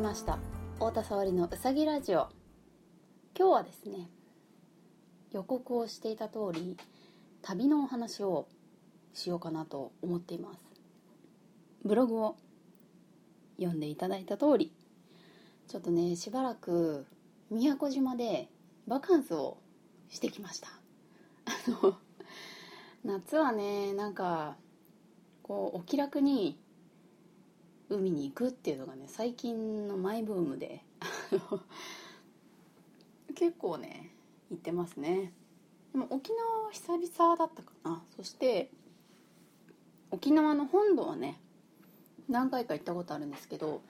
ました。太田沙織のうさぎラジオ。今日はですね予告をしていた通り旅のお話をしようかなと思っています。ブログを読んでいただいた通りちょっとねしばらく宮古島でバカンスをしてきました。あの夏はねなんかこうお気楽に海に行くっていうのがね最近のマイブームで 結構ね行ってますね。でも沖縄は久々だったかな。そして沖縄の本土はね何回か行ったことあるんですけど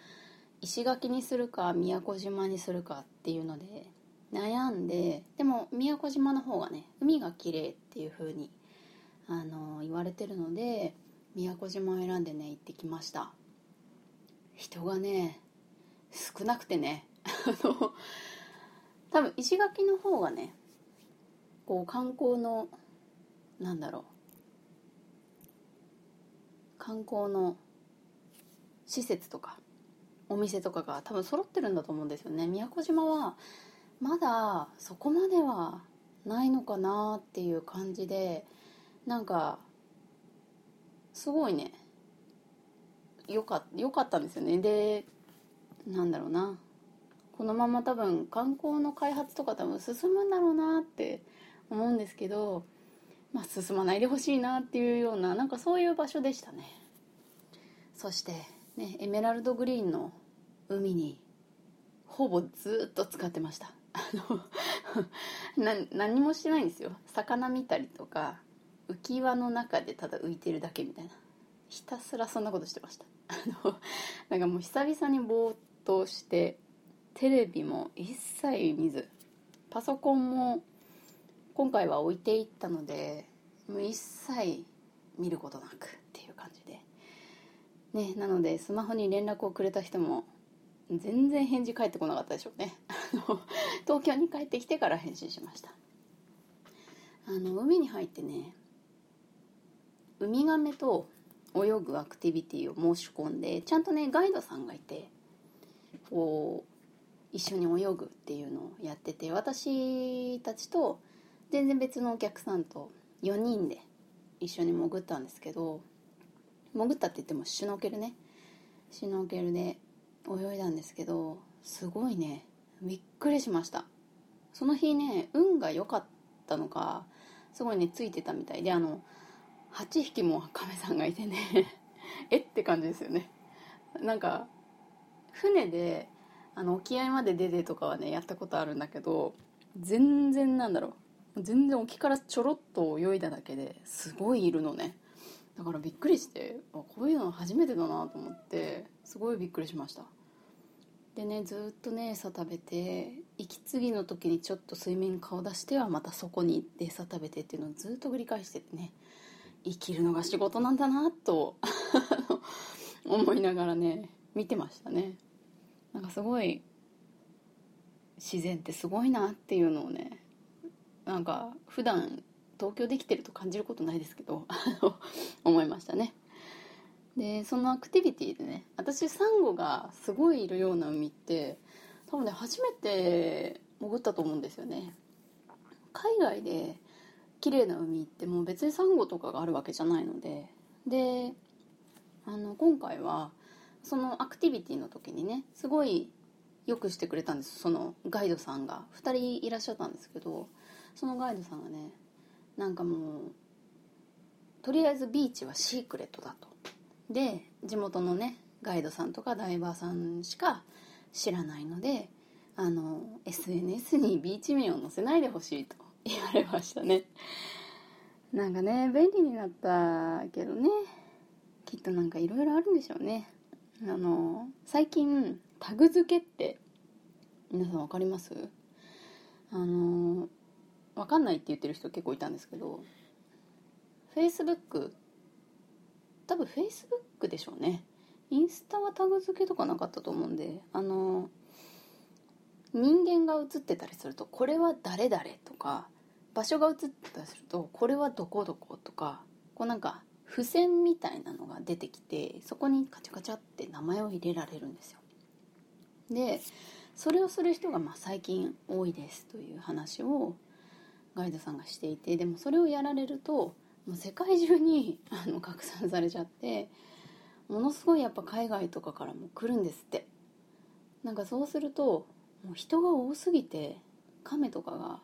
石垣にするか宮古島にするかっていうので悩んででも宮古島の方がね海が綺麗っていう風にあの言われてるので宮古島を選んでね行ってきました。人がね少なくてね。あの多分石垣の方がねこう観光のなんだろう。観光の施設とかお店とかが多分揃ってるんだと思うんですよね。宮古島はまだそこまではないのかなっていう感じでなんかすごいね。よかよかったんですよね。でなんだろうな。このまま多分観光の開発とか多分進むんだろうなって思うんですけど、まあ、進まないでほしいなっていうようななんかそういう場所でしたね。そしてねエメラルドグリーンの海にほぼずっと使ってました。あの な何もしてないんですよ。魚見たりとか浮き輪の中でただ浮いてるだけみたいな。ひたすらそんなことしてました。あの なんかもう久々にぼーっとしてテレビも一切見ずパソコンも今回は置いていったのでもう一切見ることなくっていう感じで。ねなのでスマホに連絡をくれた人も全然返事返ってこなかったでしょうね。東京に帰ってきてから返信しました。あの海に入ってねウミガメと泳ぐアクティビティを申し込んでちゃんとねガイドさんがいてこう一緒に泳ぐっていうのをやってて私たちと全然別のお客さんと4人で一緒に潜ったんですけど潜ったって言ってもシュノーケルね。シュノーケルで泳いだんですけどすごいねびっくりしました。その日ね運が良かったのかすごいねついてたみたいであの8匹もカメさんがいてね。えって感じですよね。なんか船であの沖合まで出てとかはねやったことあるんだけど全然なんだろう。全然沖からちょろっと泳いだだけですごいいるのね。だからびっくりしてこういうの初めてだなと思ってすごいびっくりしました。でねずっとね餌食べて息継ぎの時にちょっと水面顔出してはまたそこに行って餌食べてっていうのをずっと繰り返しててね。生きるのが仕事なんだなと 思いながらね見てましたね。なんかすごい自然ってすごいなっていうのをねなんか普段東京できてると感じることないですけど 思いましたね。でそのアクティビティでね私サンゴがすごいいるような海って多分ね初めて潜ったと思うんですよね。海外で綺麗な海ってもう別にサンゴとかがあるわけじゃないので。であの今回はそのアクティビティの時にねすごいよくしてくれたんです。そのガイドさんが。2人いらっしゃったんですけどそのガイドさんがねなんかもうとりあえずビーチはシークレットだと。で地元のねガイドさんとかダイバーさんしか知らないのであの SNS にビーチ面を載せないでほしいと。言われましたね。なんかね便利になったけどね。きっとなんかいろいろあるんでしょうね。あの最近タグ付けって皆さん分かります？あの分かんないって言ってる人結構いたんですけど Facebook 多分 Facebook でしょうね。インスタはタグ付けとかなかったと思うんであの人間が写ってたりするとこれは誰々とか場所が写ってたりするとこれはどこどことかこうなんか付箋みたいなのが出てきてそこにカチャカチャって名前を入れられるんですよ。でそれをする人がまあ最近多いですという話をガイドさんがしていてでもそれをやられるともう世界中に あの拡散されちゃってものすごいやっぱ海外とかからも来るんですって。なんかそうするともう人が多すぎて亀とかが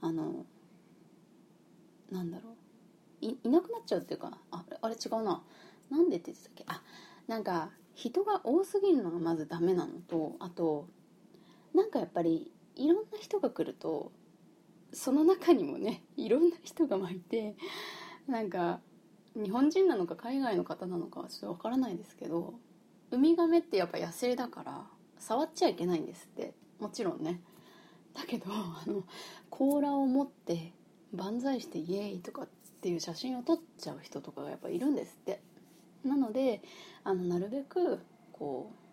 あのなんだろう。いいなくなっちゃうっていうかああれ違うな。なんでって言ってたっけ？あなんか人が多すぎるのがまずダメなのとあとなんかやっぱりいろんな人が来るとその中にもねいろんな人がいてなんか日本人なのか海外の方なのかはちょっとわからないですけどウミガメってやっぱ野生だから触っちゃいけないんですって。もちろんね。だけどあの甲羅を持って万歳してイエーイとかっていう写真を撮っちゃう人とかがやっぱいるんですって。なのであのなるべくこう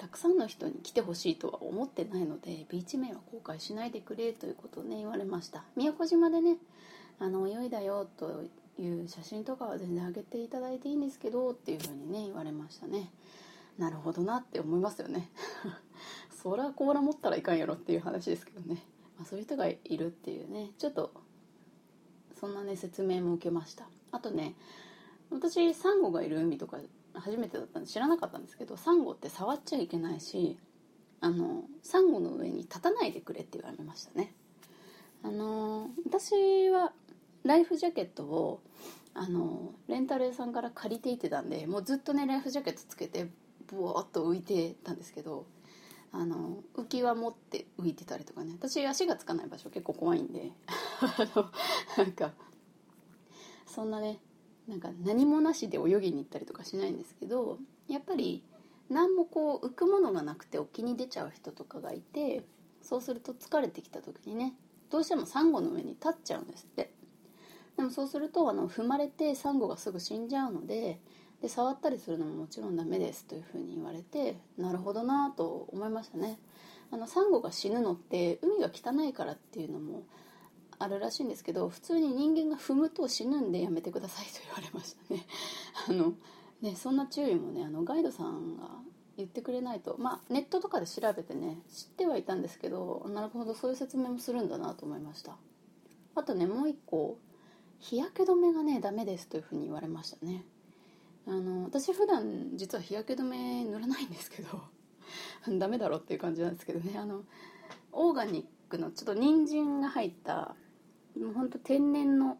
たくさんの人に来てほしいとは思ってないのでビーチ名は公開しないでくれということをね言われました。宮古島でねあの泳いだよという写真とかは全然上げていただいていいんですけどっていうふうにね言われましたね。なるほどなって思いますよね。そら甲羅持ったらいかんやろっていう話ですけどね、まあ、そういう人がいるっていうね。ちょっとそんなね説明も受けました。あとね私サンゴがいる海とか初めてだったんで知らなかったんですけどサンゴって触っちゃいけないしあのサンゴの上に立たないでくれって言われましたね。あの私はライフジャケットをあのレンタル屋さんから借りていてたんでもうずっとねライフジャケットつけてブワーッと浮いてたんですけどあの浮き輪持って浮いてたりとかね。私足がつかない場所結構怖いんで。なんかそんなねなんか何もなしで泳ぎに行ったりとかしないんですけどやっぱり何もこう浮くものがなくて沖に出ちゃう人とかがいてそうすると疲れてきた時にねどうしてもサンゴの上に立っちゃうんですって。でもそうするとあの踏まれてサンゴがすぐ死んじゃうのでで触ったりするのももちろんダメですというふうに言われてなるほどなと思いましたね。あのサンゴが死ぬのって海が汚いからっていうのもあるらしいんですけど普通に人間が踏むと死ぬんでやめてくださいと言われましたね。あのねそんな注意もねあのガイドさんが言ってくれないとまあネットとかで調べてね知ってはいたんですけどなるほどそういう説明もするんだなと思いました。あとねもう一個日焼け止めがねダメですというふうに言われましたね。あの私普段実は日焼け止め塗らないんですけど ダメだろっていう感じなんですけどね。あのオーガニックのちょっと人参が入ったもうほんと天然の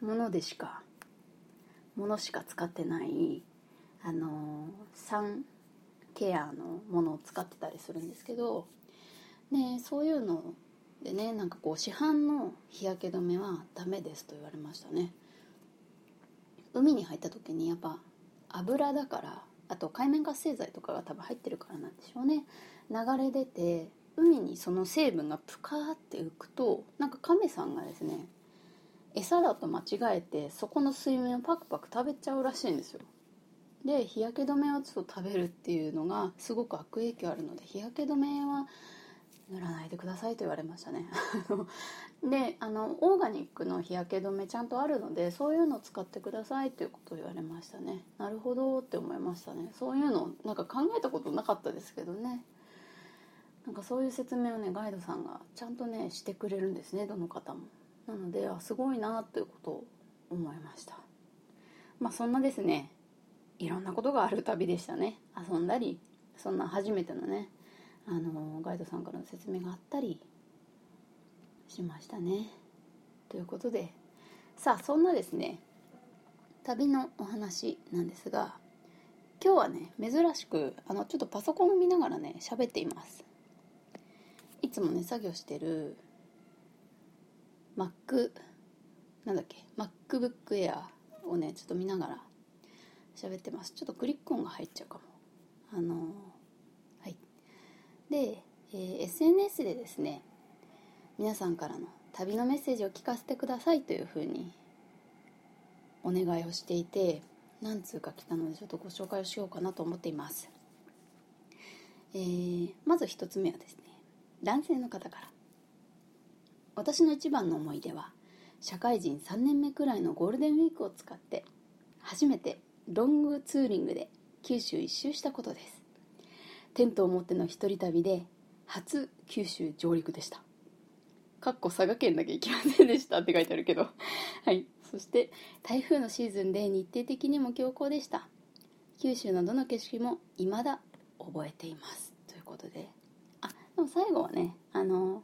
ものでしかものしか使ってないあのサンケアのものを使ってたりするんですけど、ね、そういうのでねなんかこう市販の日焼け止めはダメですと言われましたね。海に入った時にやっぱ油だからあと海面活性剤とかが多分入ってるからなんでしょうね。流れ出て海にその成分がプカーって浮くとなんか亀さんがですね餌だと間違えてそこの水面をパクパク食べちゃうらしいんですよ。で日焼け止めをちょっと食べるっていうのがすごく悪影響あるので日焼け止めは塗らないでくださいと言われましたね。であのオーガニックの日焼け止めちゃんとあるのでそういうのを使ってくださいということを言われましたね。なるほどって思いましたね。そういうのなんか考えたことなかったですけどね。なんかそういう説明をねガイドさんがちゃんとねしてくれるんですねどの方も。なのであすごいなということを思いました。まあそんなですねいろんなことがある旅でしたね。遊んだりそんな初めてのねあのガイドさんからの説明があったりしましたね。ということでさあそんなですね旅のお話なんですが今日はね珍しくあのちょっとパソコンを見ながらね喋っています。いつもね作業してる Mac なんだっけ MacBook Air をねちょっと見ながら喋ってます。ちょっとクリック音が入っちゃうかも。あので、えー、SNS でですね皆さんからの旅のメッセージを聞かせてくださいというふうにお願いをしていて何通か来たのでちょっとご紹介をしようかなと思っています、えー、まず1つ目はですね男性の方から。私の一番の思い出は社会人3年目くらいのゴールデンウィークを使って初めてロングツーリングで九州一周したことです。テントを持っての一人旅で初九州上陸でした。かっこ佐賀県だけ行きませんでしたって書いてあるけど。はい。そして台風のシーズンで日程的にも強行でした。九州のどの景色も未だ覚えています。ということで。あでも最後はねあの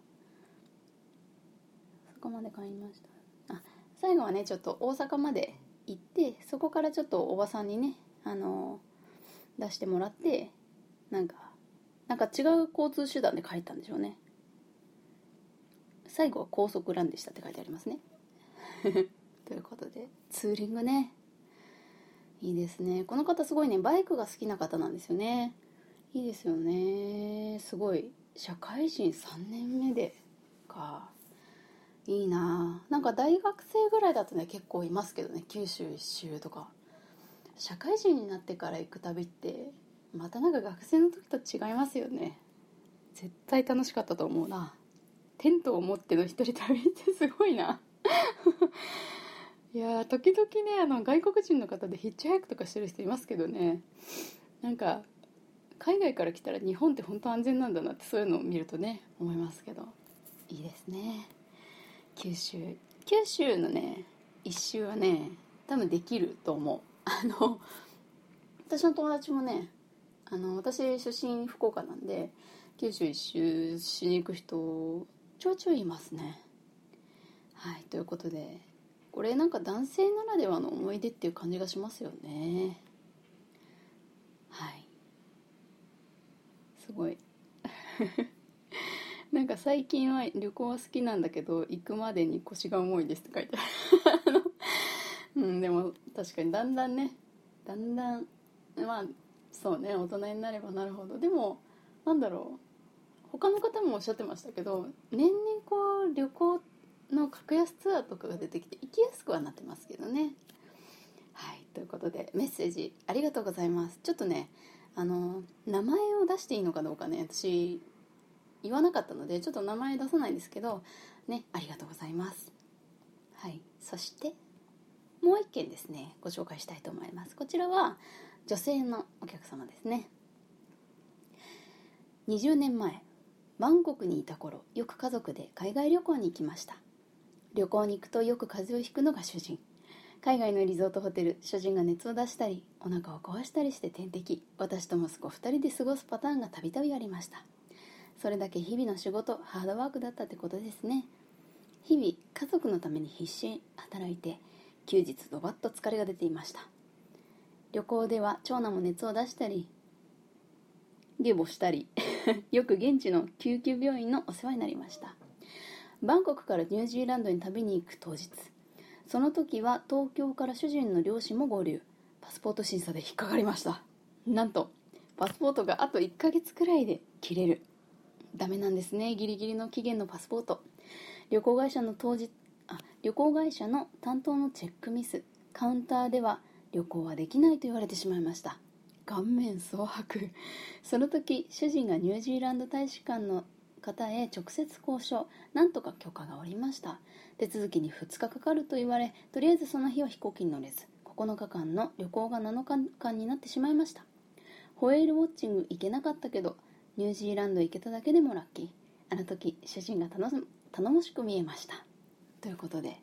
そこまで帰りました。あ最後はねちょっと大阪まで行ってそこからちょっとおばさんにねあの出してもらってなんかなんか違う交通手段で帰ったんでしょうね。最後は高速ランでしたって書いてありますね。ということでツーリングね。いいですね。この方すごいね。バイクが好きな方なんですよね。いいですよね。すごい。社会人3年目でか。いいな。なんか大学生ぐらいだとね結構いますけどね。九州一周とか。社会人になってから行く旅ってまたなんか学生の時と違いますよね。絶対楽しかったと思うな。テントを持っての一人旅ってすごいな。いや時々ねあの外国人の方でヒッチハイクとかしてる人いますけどね。なんか海外から来たら日本って本当安全なんだなってそういうのを見るとね思いますけど。いいですね。九州九州のね一周はね多分できると思う。あの私の友達もねあの私出身福岡なんで九州一周しに行く人ちょいちょいいますね。はいということでこれなんか男性ならではの思い出っていう感じがしますよね。はい。すごい。なんか最近は旅行は好きなんだけど行くまでに腰が重いですって書いてある。うんでも確かにだんだんねだんだんまあそうね大人になればなるほど。でもなんだろう。他の方もおっしゃってましたけど年々こう旅行の格安ツアーとかが出てきて行きやすくはなってますけどね。はいということでメッセージありがとうございます。ちょっとねあの名前を出していいのかどうかね私言わなかったのでちょっと名前出さないんですけどねありがとうございます。はいそしてもう一件ですねご紹介したいと思います。こちらは女性のお客様ですね。20年前バンコクにいた頃よく家族で海外旅行に行きました。旅行に行くとよく風邪をひくのが主人。海外のリゾートホテル主人が熱を出したりお腹を壊したりして点滴私と息子2人で過ごすパターンがたびたびありました。それだけ日々の仕事ハードワークだったってことですね。日々家族のために必死に働いて休日ドバッと疲れが出ていました。旅行では長男も熱を出したり下母したり よく現地の救急病院のお世話になりました。バンコクからニュージーランドに旅に行く当日その時は東京から主人の両親も合流。パスポート審査で引っかかりました。なんとパスポートがあと1ヶ月くらいで切れる。ダメなんですね。ギリギリの期限のパスポート。旅行会社の当日あ旅行会社の担当のチェックミス。カウンターでは旅行はできないと言われてしまいました。顔面蒼白。その時主人がニュージーランド大使館の方へ直接交渉。なんとか許可が下りました。手続きに2日かかると言われとりあえずその日は飛行機に乗れず9日間の旅行が7日間になってしまいました。ホエールウォッチング行けなかったけどニュージーランド行けただけでもラッキー。あの時主人が頼もしく見えました。ということで。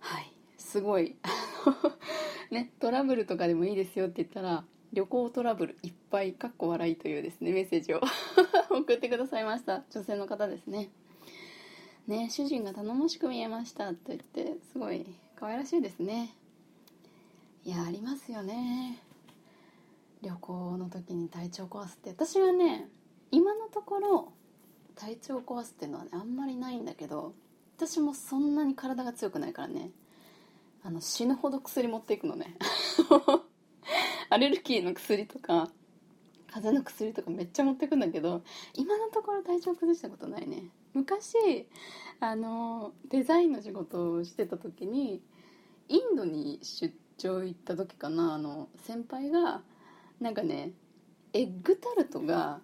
はい。すごい。ねトラブルとかでもいいですよって言ったら旅行トラブルいっぱいかっこ笑いというですねメッセージを 送ってくださいました。女性の方ですね。ね主人が頼もしく見えましたと言ってすごい可愛らしいですね。いやありますよね。旅行の時に体調壊すって。私はね今のところ体調壊すっていうのはねあんまりないんだけど私もそんなに体が強くないからね。あの死ぬほど薬持っていくのね。アレルギーの薬とか風邪の薬とかめっちゃ持ってくんだけど今のところ体調崩したことないね。昔あのデザインの仕事をしてた時にインドに出張行った時かなあの先輩がなんかねエッグタルトが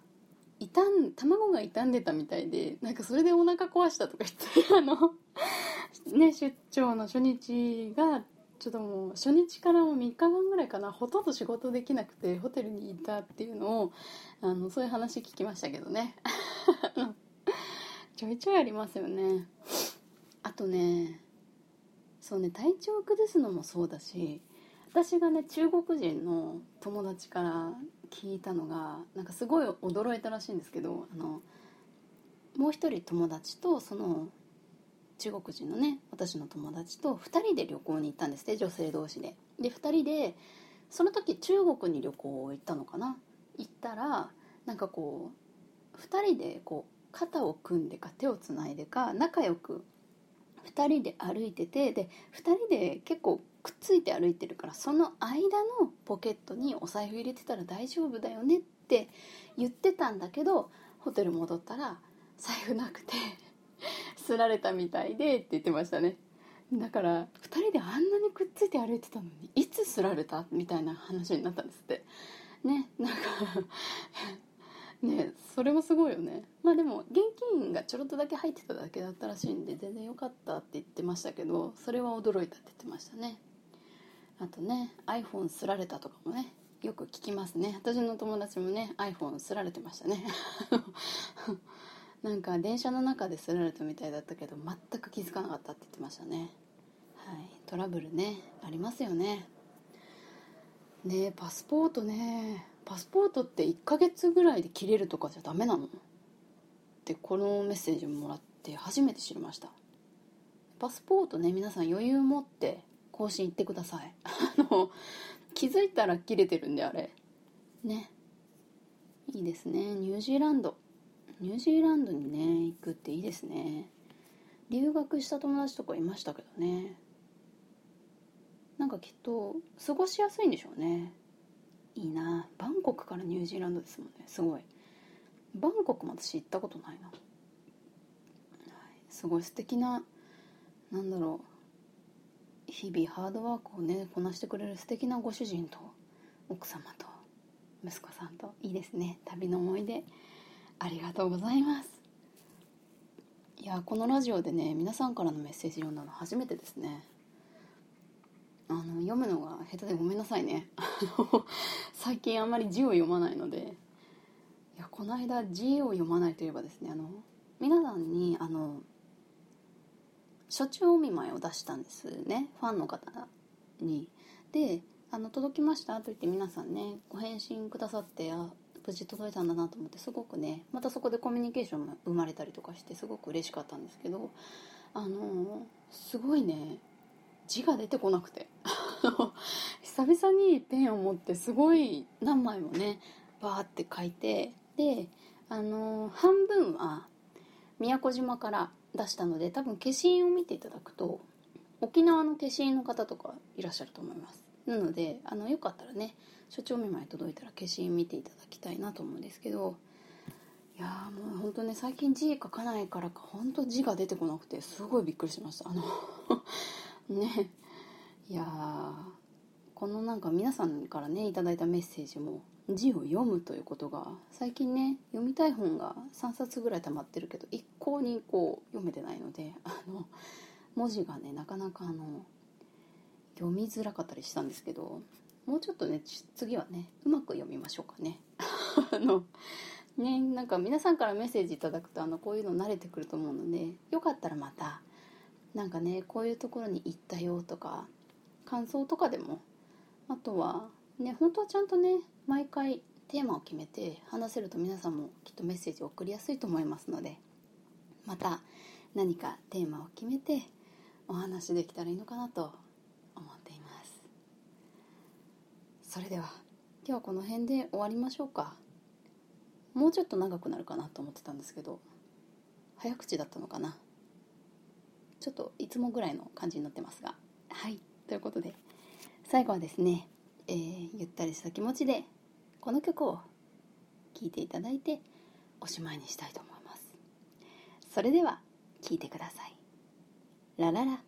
傷ん卵が傷んでたみたいでなんかそれでお腹壊したとか言ってあのね出張の初日がちょっともう初日からも3日間ぐらいかなほとんど仕事できなくてホテルにいたっていうのをあのそういう話聞きましたけどね。ちょいちょいありますよね。あとねそうね体調を崩すのもそうだし私がね中国人の友達から聞いたのがなんかすごい驚いたらしいんですけどあのもう一人友達とその中国人のね私の友達と2人で旅行に行ったんですね女性同士で。で2人でその時中国に旅行行ったのかな？行ったらなんかこう2人でこう肩を組んでか手をつないでか仲良く2人で歩いててで2人で結構くっついて歩いてるからその間のポケットにお財布入れてたら大丈夫だよねって言ってたんだけどホテル戻ったら財布なくて。すられたみたいでって言ってましたね。だから2人であんなにくっついて歩いてたのにいつすられたみたいな話になったんですって。ねなんかねそれもすごいよね。まあでも現金がちょろっとだけ入ってただけだったらしいんで全然良かったって言ってましたけどそれは驚いたって言ってましたね。あとね iPhone すられたとかもねよく聞きますね。私の友達もね iPhone すられてましたね。なんか電車の中ですられたみたいだったけど全く気づかなかったって言ってましたね。はい。トラブルね。ありますよね。ねパスポートね。パスポートって1ヶ月ぐらいで切れるとかじゃダメなの？ってこのメッセージもらって初めて知りました。パスポートね皆さん余裕持って更新行ってください。あの気づいたら切れてるんであれ。ね。いいですね。ニュージーランド。ニュージーランドにね行くっていいですね。留学した友達とかいましたけどね。なんかきっと過ごしやすいんでしょうね。いいな。バンコクからニュージーランドですもんね。すごい。バンコクも私行ったことないな、はい、すごい素敵ななんだろう。日々ハードワークをねこなしてくれる素敵なご主人と奥様と息子さんといいですね。旅の思い出。ありがとうございます。いやこのラジオでね皆さんからのメッセージ読んだの初めてですね。あの読むのが下手でごめんなさいね。最近あんまり字を読まないので。いやこの間字を読まないといえばですねあの皆さんにあの初中お見舞いを出したんですね。ファンの方に。であの届きましたと言って皆さんねご返信くださってあ無事届いたんだなと思ってすごくねまたそこでコミュニケーションも生まれたりとかしてすごく嬉しかったんですけどあのすごいね字が出てこなくて。久々にペンを持ってすごい何枚もねバーって書いてであの半分は宮古島から出したので多分消印を見ていただくと沖縄の消印の方とかいらっしゃると思います。なのであのよかったらね所長見舞い届いたら消印見ていただきたいなと思うんですけどいやもう本当ね最近字書かないからか本当字が出てこなくてすごいびっくりしました。あの ねいやこのなんか皆さんからねいただいたメッセージも字を読むということが最近ね読みたい本が3冊ぐらい溜まってるけど一向にこう読めてないのであの文字がねなかなかあの読みづらかったりしたんですけどもうちょっとね次はねうまく読みましょうかね。あのねなんか皆さんからメッセージいただくとあのこういうの慣れてくると思うのでよかったらまたなんかねこういうところに行ったよとか感想とかでもあとはね本当はちゃんとね毎回テーマを決めて話せると皆さんもきっとメッセージを送りやすいと思いますのでまた何かテーマを決めてお話できたらいいのかなと思っていますそれでは今日はこの辺で終わりましょうか。もうちょっと長くなるかなと思ってたんですけど早口だったのかな。ちょっといつもぐらいの感じになってますが。はい。ということで最後はですね、えー、ゆったりした気持ちでこの曲を聴いていただいておしまいにしたいと思います。それでは聴いてください。ラララ